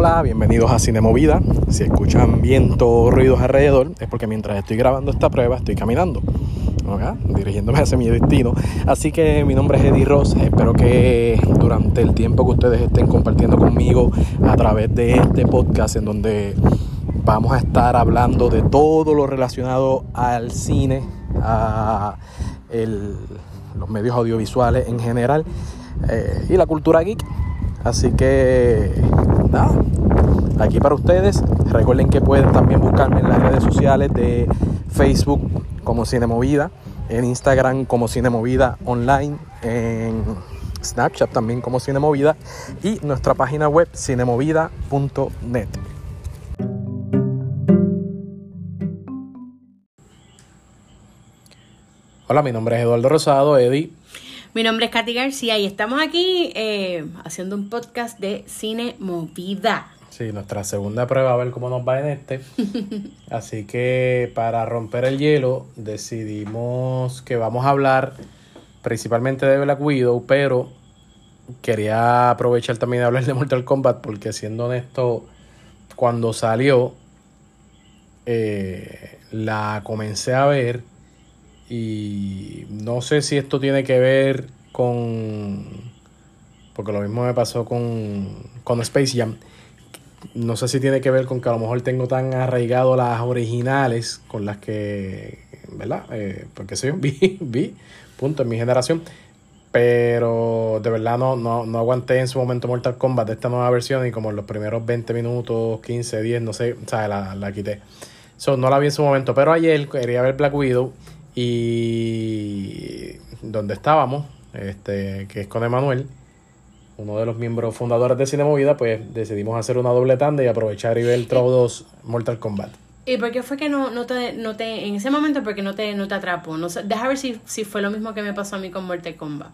Hola, bienvenidos a Cine Movida. Si escuchan viento ruidos alrededor, es porque mientras estoy grabando esta prueba estoy caminando, dirigiéndome hacia mi destino. Así que mi nombre es Eddie Ross. Espero que durante el tiempo que ustedes estén compartiendo conmigo a través de este podcast, en donde vamos a estar hablando de todo lo relacionado al cine, a los medios audiovisuales en general eh, y la cultura geek. Así que nada, aquí para ustedes. Recuerden que pueden también buscarme en las redes sociales de Facebook como Cinemovida, en Instagram como Cinemovida Online, en Snapchat también como Cinemovida y nuestra página web cinemovida.net. Hola, mi nombre es Eduardo Rosado, Eddie. Mi nombre es Katy García y estamos aquí eh, haciendo un podcast de cine movida. Sí, nuestra segunda prueba a ver cómo nos va en este. Así que para romper el hielo decidimos que vamos a hablar principalmente de Black Widow, pero quería aprovechar también de hablar de Mortal Kombat porque siendo honesto, cuando salió eh, la comencé a ver y no sé si esto tiene que ver con. Porque lo mismo me pasó con, con Space Jam. No sé si tiene que ver con que a lo mejor tengo tan arraigado las originales con las que. ¿Verdad? Eh, porque soy un vi, vi, punto, en mi generación. Pero de verdad no, no, no aguanté en su momento Mortal Kombat de esta nueva versión y como en los primeros 20 minutos, 15, 10, no sé, o sea, la, la quité. So, no la vi en su momento, pero ayer quería ver Black Widow y donde estábamos, este, que es con Emanuel, uno de los miembros fundadores de Cine Movida, pues decidimos hacer una doble tanda y aprovechar y ver el 2 Mortal Kombat. ¿Y por qué fue que no, no, te, no te, en ese momento, porque no te, no te atrapó? No sé, deja ver si, si fue lo mismo que me pasó a mí con Mortal Kombat. O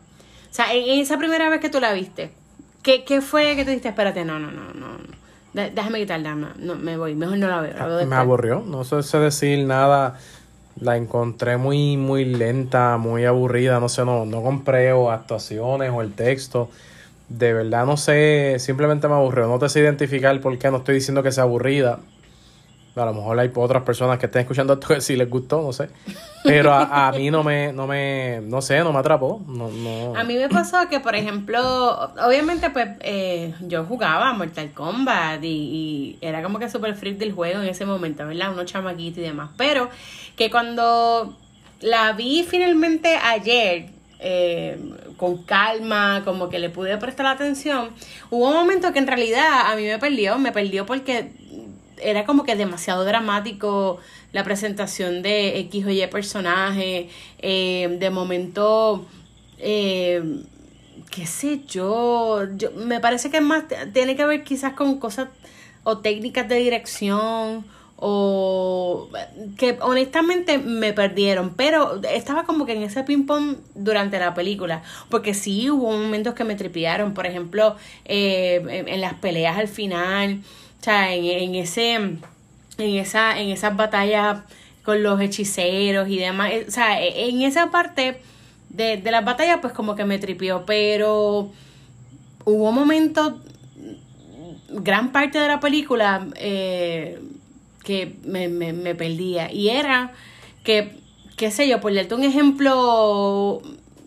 sea, en, esa primera vez que tú la viste, ¿qué, qué fue que tú dijiste? Espérate, no, no, no, no. Déjame quitarla, no, me voy, mejor no la veo. me aburrió, no sé decir nada la encontré muy, muy lenta, muy aburrida, no sé, no, no compré o actuaciones o el texto. De verdad no sé, simplemente me aburrió. No te sé identificar por qué no estoy diciendo que sea aburrida. A lo mejor hay otras personas que estén escuchando esto que sí les gustó, no sé. Pero a, mí no me, no me, no sé, no me atrapó. No, no. A mí me pasó que, por ejemplo, obviamente, pues, eh, yo jugaba Mortal Kombat y, era como que super freak del juego en ese momento, ¿verdad? Uno chamaquito y demás. Pero que cuando la vi finalmente ayer, eh, con calma, como que le pude prestar atención, hubo un momento que en realidad a mí me perdió, me perdió porque era como que demasiado dramático la presentación de X o Y personaje. Eh, de momento, eh, qué sé yo, yo, me parece que más tiene que ver quizás con cosas o técnicas de dirección o que honestamente me perdieron, pero estaba como que en ese ping pong durante la película, porque sí hubo momentos que me tripiaron, por ejemplo, eh, en las peleas al final, o sea, en, ese, en esa, en esas batallas con los hechiceros y demás, eh, o sea, e, en esa parte de, de las batallas, pues como que me tripió, pero hubo momentos, gran parte de la película, eh, que me, me, me perdía. Y era que, qué sé yo, por darte un ejemplo,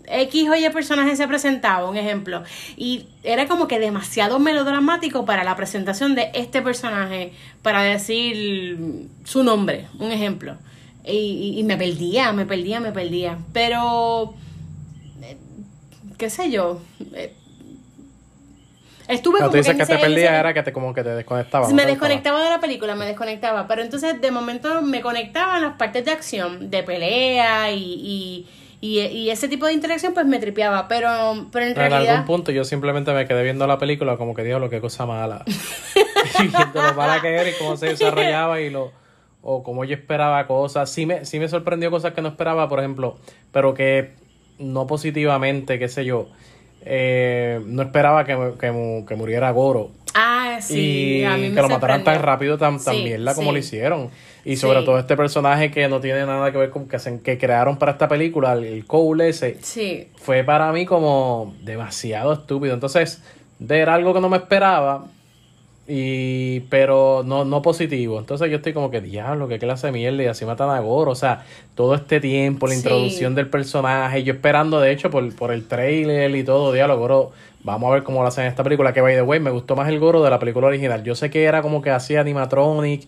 X o Y personaje se presentaba, un ejemplo, y era como que demasiado melodramático para la presentación de este personaje, para decir su nombre, un ejemplo. Y, y, me perdía, me perdía, me perdía. Pero, eh, qué sé yo, eh, Estuve Cuando tú dices que, te perdías era que te como que te desconectaba. Me desconectaba de la película, me desconectaba. Pero entonces de momento me conectaba las partes de acción, de pelea y, y, y, ese tipo de interacción pues me tripeaba. Pero, pero en realidad... En algún punto yo simplemente me quedé viendo la película como que lo que cosa mala. y viendo lo mala que era y cómo se desarrollaba y lo o como yo esperaba cosas. Sí me, sí me sorprendió cosas que no esperaba, por ejemplo, pero que no positivamente, qué sé yo eh, no esperaba que, que, muriera Goro. Ah, sí. Y a mí me que lo mataran tan rápido, tan, mierda como lo hicieron. Y sobre todo este personaje que no tiene nada que ver con que, que crearon para esta película, el Cole ese, sí. fue para mí como demasiado estúpido. Entonces, ver algo que no me esperaba, Y, pero no, no positivo. Entonces yo estoy como que, diablo, qué clase de mierda. Y así matan a Goro. O sea, todo este tiempo, la introducción del personaje. Yo esperando, de hecho, por, por el trailer y todo, diablo, Goro. Vamos a ver cómo lo hacen en esta película. Que by the way, me gustó más el Goro de la película original. Yo sé que era como que hacía animatronic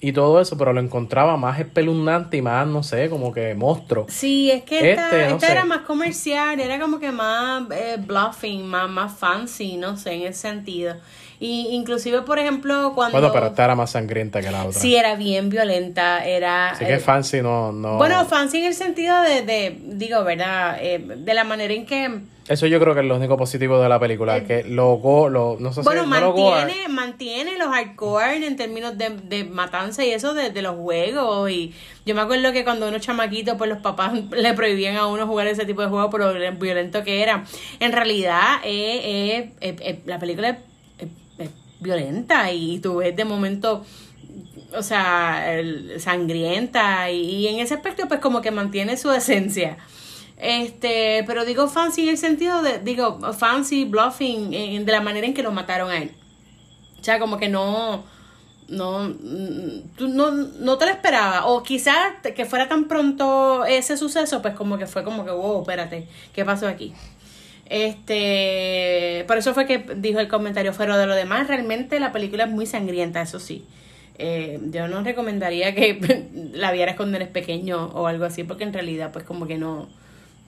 y todo eso, pero lo encontraba más espeluznante y más, no sé, como que monstruo. Sí, es que esta, este, era más comercial, era como que más eh, bluffing, más, más fancy, no sé, en ese sentido. Y inclusive, por ejemplo, cuando... Bueno, pero esta era más sangrienta que la otra. Sí, era bien violenta, era... Así que eh, fancy no, no... Bueno, fancy en el sentido de, de digo, ¿verdad? Eh, de la manera en que... Eso yo creo que es lo único positivo de la película, eh, que lo, lo no sé bueno, mantiene, mantiene los hardcore en términos de, de matanza y eso de, de, los juegos. Y yo me acuerdo que cuando uno chamaquito, pues los papás le prohibían a uno jugar ese tipo de juegos por lo violento que era. En realidad, eh, eh, la película violenta y tú ves de momento o sea, sangrienta y, en ese aspecto pues como que mantiene su esencia. Este, pero digo fancy en el sentido de, digo, fancy, bluffing, de la manera en que lo mataron a él. O sea, como que no, no, tú no, no te lo esperaba. O quizás que fuera tan pronto ese suceso, pues como que fue como que, wow, espérate, ¿qué pasó aquí? Este, por eso fue que dijo el comentario, pero de lo demás, realmente la película es muy sangrienta, eso sí. Eh, yo no recomendaría que la vieras cuando eres pequeño o algo así, porque en realidad, pues como que no,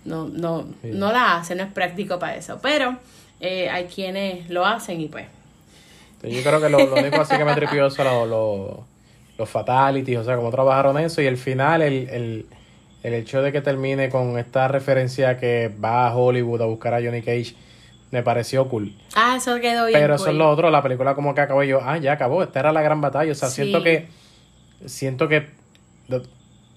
no, no, no la hace, no es práctico para eso. Pero eh, hay quienes lo hacen y pues. Yo creo que lo, único así que me tripió son los, los, fatalities, o sea, cómo trabajaron eso y el final, el, el el hecho de que termine con esta referencia que va a Hollywood a buscar a Johnny Cage me pareció cool. Ah, eso quedó bien. Pero eso es lo otro, la película como que acabó y yo, ah, ya acabó, esta era la gran batalla. O sea, siento que, siento que,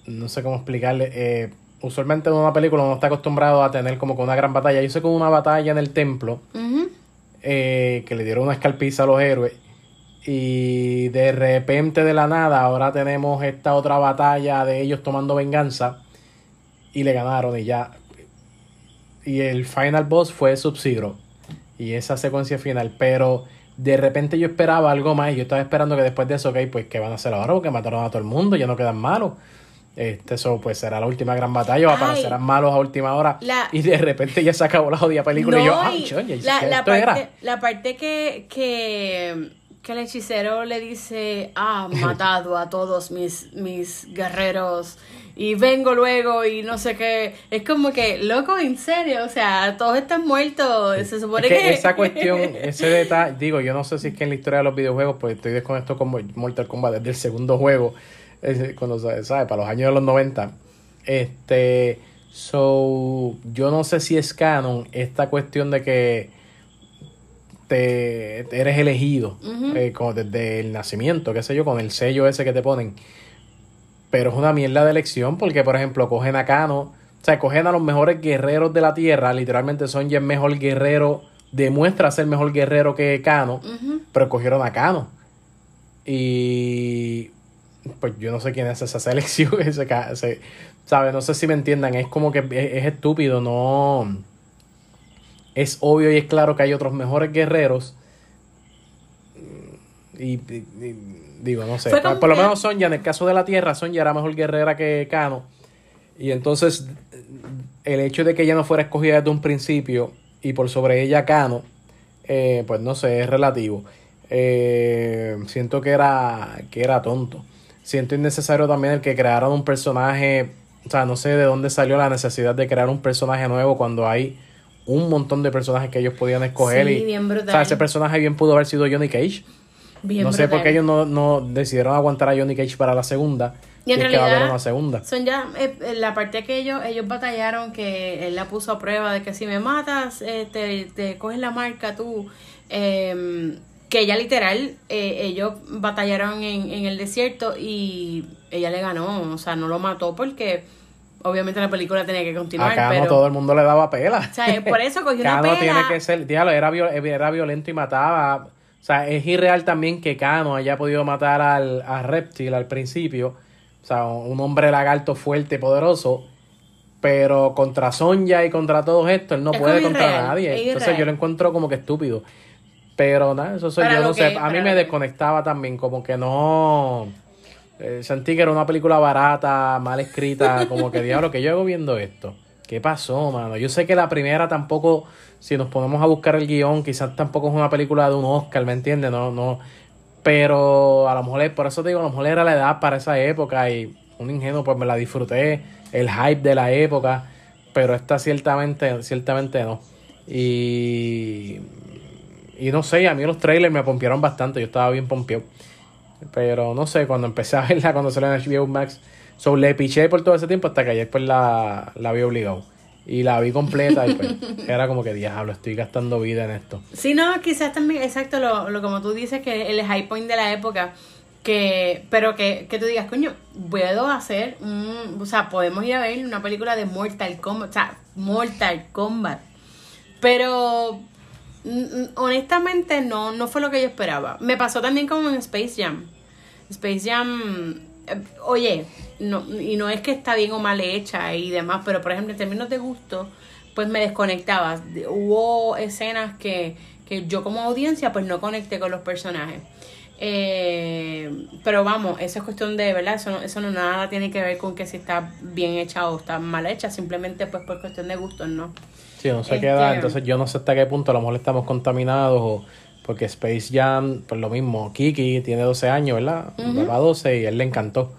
no sé cómo explicarle, eh, usualmente en una película uno está acostumbrado a tener como que una gran batalla. Yo sé como una batalla en el templo, eh, que le dieron una escalpiza a los héroes. Y de repente de la nada ahora tenemos esta otra batalla de ellos tomando venganza y le ganaron y ya. Y el final boss fue Sub-Zero. Y esa secuencia final. Pero de repente yo esperaba algo más. Y yo estaba esperando que después de eso, ok, pues que van a hacer ahora porque mataron a todo el mundo, ya no quedan malos. Este, eso pues será la última gran batalla, aparecerán malos a última hora. y de repente ya se acabó la jodida película. y yo, ay, la, la, parte, la parte que, que, que el hechicero le dice, ah, matado a todos mis, mis guerreros y vengo luego y no sé qué. Es como que, loco, en serio, o sea, todos están muertos. Se supone que, Esa cuestión, ese detalle, digo, yo no sé si es que en la historia de los videojuegos, pues estoy desconectado con Mortal Kombat desde el segundo juego, cuando, ¿sabes? Para los años de los 90. Este, so, yo no sé si es canon esta cuestión de que te eres elegido eh, como desde el nacimiento, qué sé yo, con el sello ese que te ponen pero es una mierda de elección porque, por ejemplo, cogen a Kano, o sea, cogen a los mejores guerreros de la Tierra, literalmente son ya el mejor guerrero, demuestra ser mejor guerrero que Kano, pero cogieron a Kano. Y pues yo no sé quién es esa selección, ese, ese ¿sabes? No sé si me entiendan, es como que es, estúpido, no... Es obvio y es claro que hay otros mejores guerreros. y Digo, no sé. Por, lo menos Sonja, en el caso de la Tierra, Sonja era mejor guerrera que Kano. Y entonces, el hecho de que ella no fuera escogida desde un principio y por sobre ella Kano, eh, pues no sé, es relativo. Eh, siento que era, que era tonto. Siento innecesario también el que crearon un personaje. O sea, no sé de dónde salió la necesidad de crear un personaje nuevo cuando hay un montón de personajes que ellos podían escoger. y, bien brutal. O sea, ese personaje bien pudo haber sido Johnny Cage no sé por qué ellos no, no, decidieron aguantar a Johnny Cage para la segunda. Y en realidad, que va a haber una segunda. Son ya eh, eh, la parte que ellos, ellos batallaron, que él la puso a prueba de que si me matas, eh, te, te, coges la marca tú. Em, que ella literal, ellos batallaron en, en el desierto y ella le ganó. O sea, no lo mató porque obviamente la película tenía que continuar. Acá no todo el mundo le daba pela. O sea, por eso cogió una pela. tiene que ser, diablo, era, era violento y mataba sea, es irreal también que Kano haya podido matar al, a Reptil al principio. O sea, un hombre lagarto fuerte, poderoso. Pero contra Sonja y contra todos estos, él no puede contra nadie. Entonces yo lo encuentro como que estúpido. Pero nada, eso soy Para yo, no sé. A mí me desconectaba también, como que no. eh, sentí que era una película barata, mal escrita, como que diablo, que yo hago viendo esto. ¿Qué pasó, mano? Yo sé que la primera tampoco, si nos ponemos a buscar el guion, quizás tampoco es una película de un Oscar, ¿me entiendes? No, no. Pero a lo mejor, por eso te digo, a lo mejor era la edad para esa época y un ingenuo, pues me la disfruté, el hype de la época, pero esta ciertamente, ciertamente no. Y, y no sé, a mí los trailers me pompearon bastante, yo estaba bien pompeado. Pero no sé, cuando empecé a verla, cuando salió en HBO Max, so, le piché por todo ese tiempo hasta que ayer pues la, la vi obligado. Y la vi completa y pues era como que diablo, estoy gastando vida en esto. Sí, no, quizás también, exacto, lo, lo como tú dices, que el high point de la época, que pero que, que tú digas, coño, puedo hacer, un, o sea, podemos ir a ver una película de Mortal Kombat, o sea, Mortal Kombat. Pero honestamente no, no fue lo que yo esperaba. Me pasó también como en Space Jam. Space Jam, oye, no, y no es que está bien o mal hecha y demás, pero por ejemplo en términos de gusto, pues me desconectaba. De- Hubo escenas que, que yo como audiencia pues no conecté con los personajes. Eh, pero vamos, eso es cuestión de, ¿verdad? Eso no, eso no nada tiene que ver con que si está bien hecha o está mal hecha, simplemente pues por cuestión de gustos, ¿no? Sí, no sé Este- qué edad, entonces yo no sé hasta qué punto a lo mejor estamos contaminados o porque Space Jam, pues lo mismo, Kiki tiene 12 años, ¿verdad? Va a 12 y él le encantó.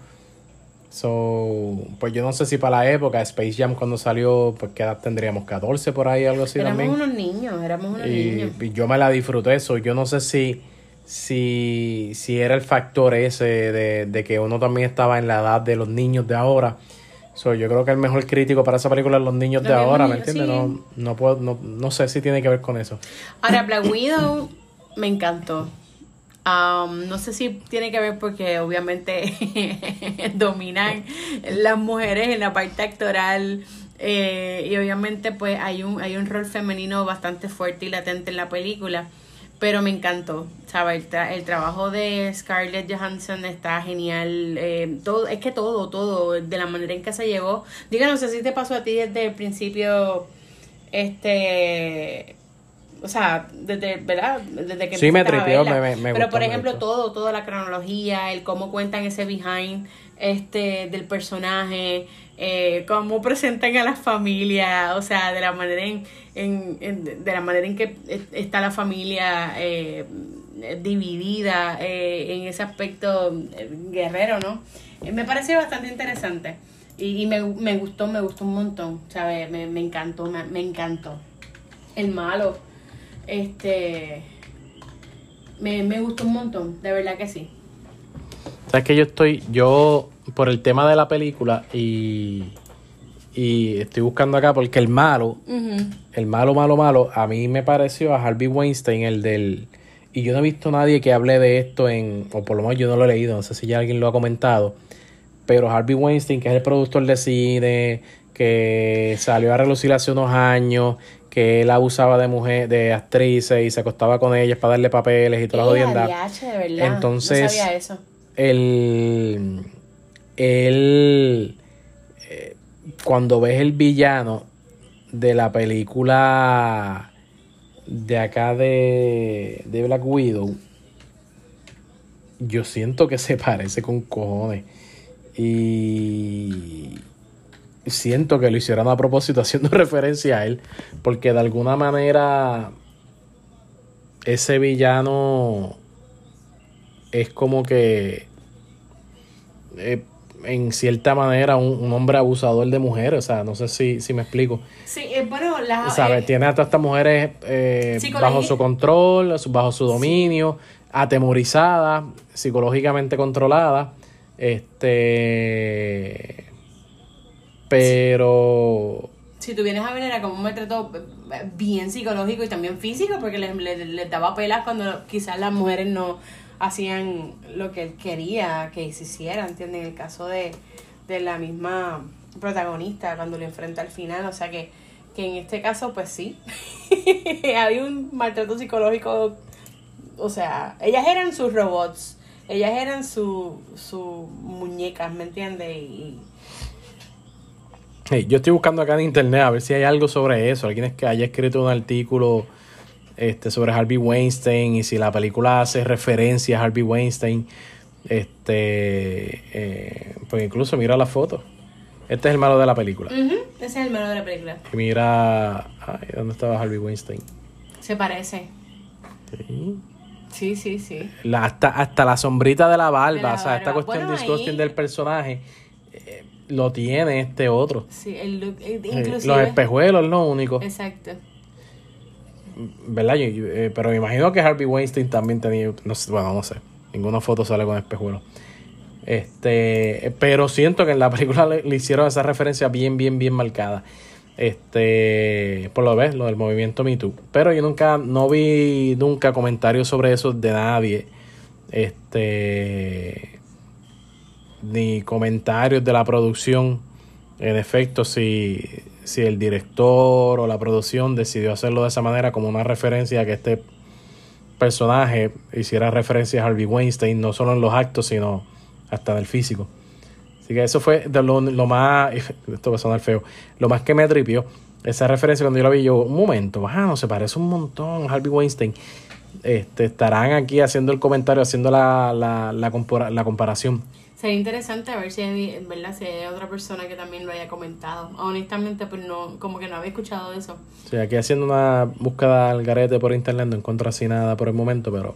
So, pues yo no sé si para la época Space Jam cuando salió, pues qué edad tendríamos, 14 por ahí, algo así éramos también. unos niños, éramos unos Y, niños. y yo me la disfruté eso. Yo no sé si, si, si era el factor ese de, de que uno también estaba en la edad de los niños de ahora. So, yo creo que el mejor crítico para esa película es los niños de ahora, ¿me entiendes? sí. No, no, puedo, no, no sé si tiene que ver con eso. Ahora, Black Widow me encantó. No sé si tiene que ver porque obviamente dominan las mujeres en la parte actoral eh, y obviamente pues hay un, hay un rol femenino bastante fuerte y latente en la película. Pero me encantó, ¿sabes? El, el trabajo de Scarlett Johansson está genial. eh, todo, es que todo, todo, de la manera en que se llevó. Diga, no sé si te pasó a ti desde el principio, este, o sea, desde, ¿verdad? Desde que Sí, me tripeó, me- me- me Pero gustó, por ejemplo, todo, toda la cronología, el cómo cuentan ese behind este del personaje, eh, cómo presentan a la familia, o sea, de la manera en, en, en- de la manera en que es- está la familia eh, dividida eh, en ese aspecto eh, guerrero, ¿no? Me pareció bastante interesante. Y, y me, me gustó, me gustó un montón, ¿sabes? Me, me encantó, me, me encantó. El malo, este, me, me gustó un montón, de verdad que sí. Sabes que yo estoy, yo, por el tema de la película y, y estoy buscando acá porque el malo, el malo, malo, malo, a mí me pareció a Harvey Weinstein, el del... Y yo no he visto nadie que hable de esto en... O por lo menos yo no lo he leído, no sé si ya alguien lo ha comentado. Pero Harvey Weinstein, que es el productor de cine, que salió a relucir hace unos años, que él abusaba de mujeres, de actrices y se acostaba con ellas para darle papeles y toda la jodienda. Entonces- No sabía eso. el, el eh, cuando ves el villano de la película de acá de, de Black Widow yo siento que se parece con cojones y siento que lo hicieron a propósito haciendo referencia a él porque de alguna manera ese villano es como que eh, en cierta manera un, un hombre abusador de mujeres, o sea, no sé si, si me explico. Sí, eh, bueno, la, ¿Sabes? eh, Tiene a todas estas mujeres bajo su control, bajo su dominio, atemorizadas, psicológicamente controladas. Este. Pero. si tú vienes a ver, era como un maltrato bien psicológico y también físico, porque les, les- les daba pelas cuando quizás las mujeres no hacían lo que él quería que se hiciera, ¿entiendes? En el caso de, de la misma protagonista, cuando lo enfrenta al final, o sea que, que en este caso, pues sí, había un maltrato psicológico, o sea, ellas eran sus robots, ellas eran sus su muñecas, ¿me entiendes? Y, Hey, yo estoy buscando acá en internet a ver si hay algo sobre eso. Alguien es que haya escrito un artículo este, sobre Harvey Weinstein y si la película hace referencia a Harvey Weinstein. Este, eh, pues incluso mira la foto. Este es el malo de la película. Ese es el malo de la película. Y mira, ay, ¿dónde estaba Harvey Weinstein? Se parece. Sí. Sí, sí, sí. La- hasta, hasta la sombrita de la barba, De la o sea, esta cuestión Bueno, disgusting ahí- del personaje eh, lo tiene este otro. Sí, el look, eh, inclusive. los espejuelos es lo único, Exacto. ¿verdad? Yo- yo, eh, pero me imagino que Harvey Weinstein también tenía, no sé, bueno, no sé, ninguna foto sale con espejuelos. Este, pero siento que en la película le, le hicieron esa referencia bien, bien, bien marcada. Este, por lo ves, lo del movimiento Me Too. Pero yo nunca, no vi nunca comentarios sobre eso de nadie. Este, ni comentarios de la producción. En efecto, si, si el director o la producción decidió hacerlo de esa manera como una referencia a que este personaje hiciera referencia a Harvey Weinstein, no solo en los actos, sino hasta en el físico. Así que eso fue de lo, lo más, esto va a sonar feo, lo más que me tripió. Esa referencia cuando yo la vi, yo, un momento, ah, no, se parece un montón a Harvey Weinstein. Este, estarán aquí haciendo el comentario, haciendo la, la, la, compara- la comparación. Sería interesante a ver si hay, ¿verdad? si hay otra persona que también lo haya comentado. Honestamente, pues no, como que no había escuchado eso. Sea, aquí haciendo una búsqueda al garete por internet no encuentro así nada por el momento, pero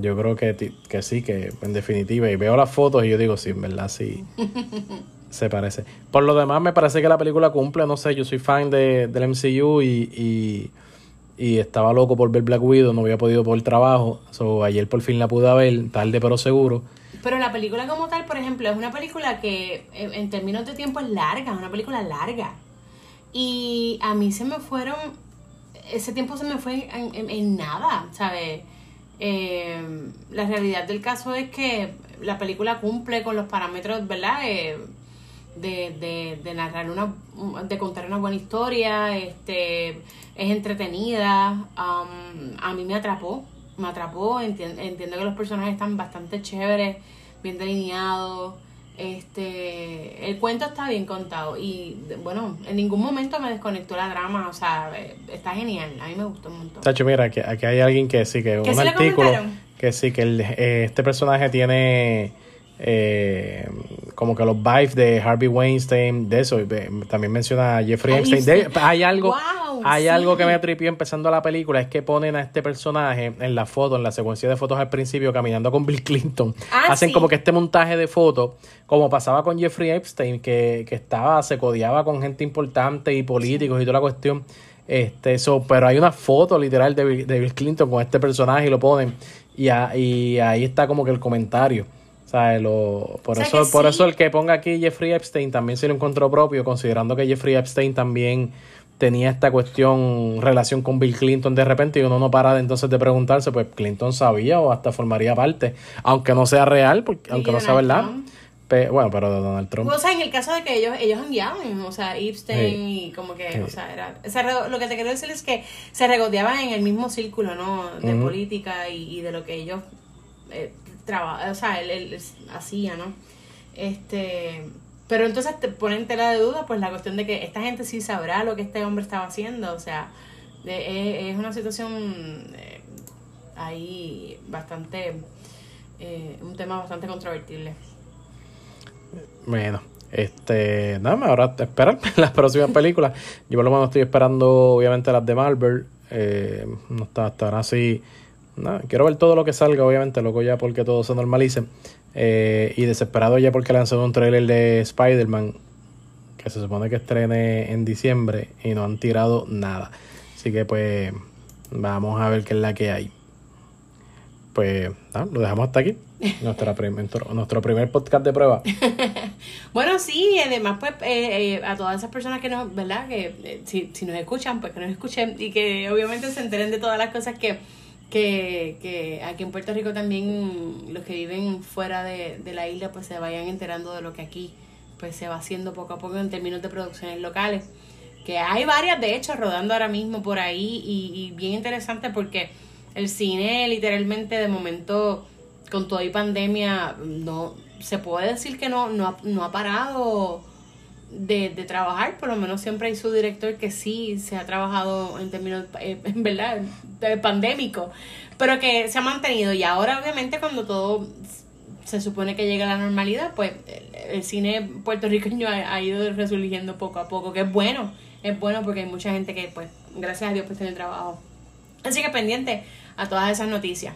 yo creo que, sí, que en definitiva, y veo las fotos y yo digo, sí, en verdad sí se parece. Por lo demás, me parece que la película cumple, no sé, yo soy fan de, del MCU y, y, y estaba loco por ver Black Widow, no había podido por el trabajo, so, ayer por fin la pude ver, tarde pero seguro. Pero la película como tal, por ejemplo, es una película que en, términos de tiempo es larga, es una película larga. Y a mí se me fueron, ese tiempo se me fue en nada, ¿sabes? Eh, la realidad del caso es que la película cumple con los parámetros, ¿verdad? Eh, de, de, de narrar una, de contar una buena historia, este, es entretenida, um, a mí me atrapó, me atrapó, entien- entiendo que los personajes están bastante chéveres, bien delineados, este, el cuento está bien contado y bueno, en ningún momento me desconectó la drama, o sea, eh, está genial, a mí me gustó un montón. Tacho, mira, aquí, aquí hay alguien que sí, que ¿Que un sí artículo que sí, que el- eh, este personaje tiene eh, como que los vibes de Harvey Weinstein, de eso. También menciona a Jeffrey Epstein. De- hay algo, Wow, hay sí. algo que me tripió empezando la película, es que ponen a este personaje en la foto, en la secuencia de fotos al principio, caminando con Bill Clinton. Ah, Hacen sí. como que este montaje de fotos, como pasaba con Jeffrey Epstein, que, que estaba, se codiaba con gente importante y políticos y toda la cuestión. Este, eso, pero hay una foto literal de Bill, de Bill Clinton con este personaje y lo ponen. Y, a- y ahí está como que el comentario. ¿Sabes? Lo, por O sea eso, que por sí. eso el que ponga aquí Jeffrey Epstein también se lo encontró propio, considerando que Jeffrey Epstein también tenía esta cuestión, relación con Bill Clinton de repente, y uno no para de entonces de preguntarse, pues Clinton sabía o hasta formaría parte, aunque no sea real, porque, aunque no sea verdad. Trump. Pe- bueno, pero de Donald Trump. O sea, en el caso de que ellos, ellos enviaban, o sea, Epstein y como que, Sí. o sea, era, se lo que te quiero decir es que se regodeaban en el mismo círculo, ¿no? De Ujú. política y, y de lo que ellos eh, traba- o sea, él, él hacía, ¿no? Este, pero entonces te ponen en tela de duda, pues la cuestión de que esta gente sí sabrá lo que este hombre estaba haciendo, o sea, es, es una situación eh, ahí bastante, eh, un tema bastante controvertible. Bueno, este, nada más, ahora esperar las próximas películas. Yo por lo menos estoy esperando, obviamente, las de Marvel. Eh, no está hasta ahora sí. Nada, quiero ver todo lo que salga, obviamente, loco ya porque todo se normalice. Eh, y desesperado ya porque lanzaron un trailer de Spider-Man que se supone que estrene en diciembre y no han tirado nada. Así que pues vamos a ver qué es la que hay. Pues nada, lo dejamos hasta aquí. Nuestra prim- nuestro, nuestro primer podcast de prueba. Bueno, sí, y además, pues, eh, eh, a todas esas personas que nos, ¿verdad? Que eh, si, si nos escuchan, pues que nos escuchen y que obviamente se enteren de todas las cosas que, que, que aquí en Puerto Rico también los que viven fuera de, de la isla, pues se vayan enterando de lo que aquí, pues se va haciendo poco a poco en términos de producciones locales. Que hay varias, de hecho, rodando ahora mismo por ahí y, y bien interesante porque el cine literalmente de momento con todo y pandemia no se puede decir que no no no ha parado de, de trabajar, por lo menos siempre hay su director que sí se ha trabajado en términos, eh, en verdad, de pandémico, pero que se ha mantenido y ahora obviamente cuando todo se supone que llega a la normalidad, pues el, cine puertorriqueño ha, ha, ido resurgiendo poco a poco, que es bueno, es bueno porque hay mucha gente que pues gracias a Dios pues tiene trabajo. Así que pendiente a todas esas noticias.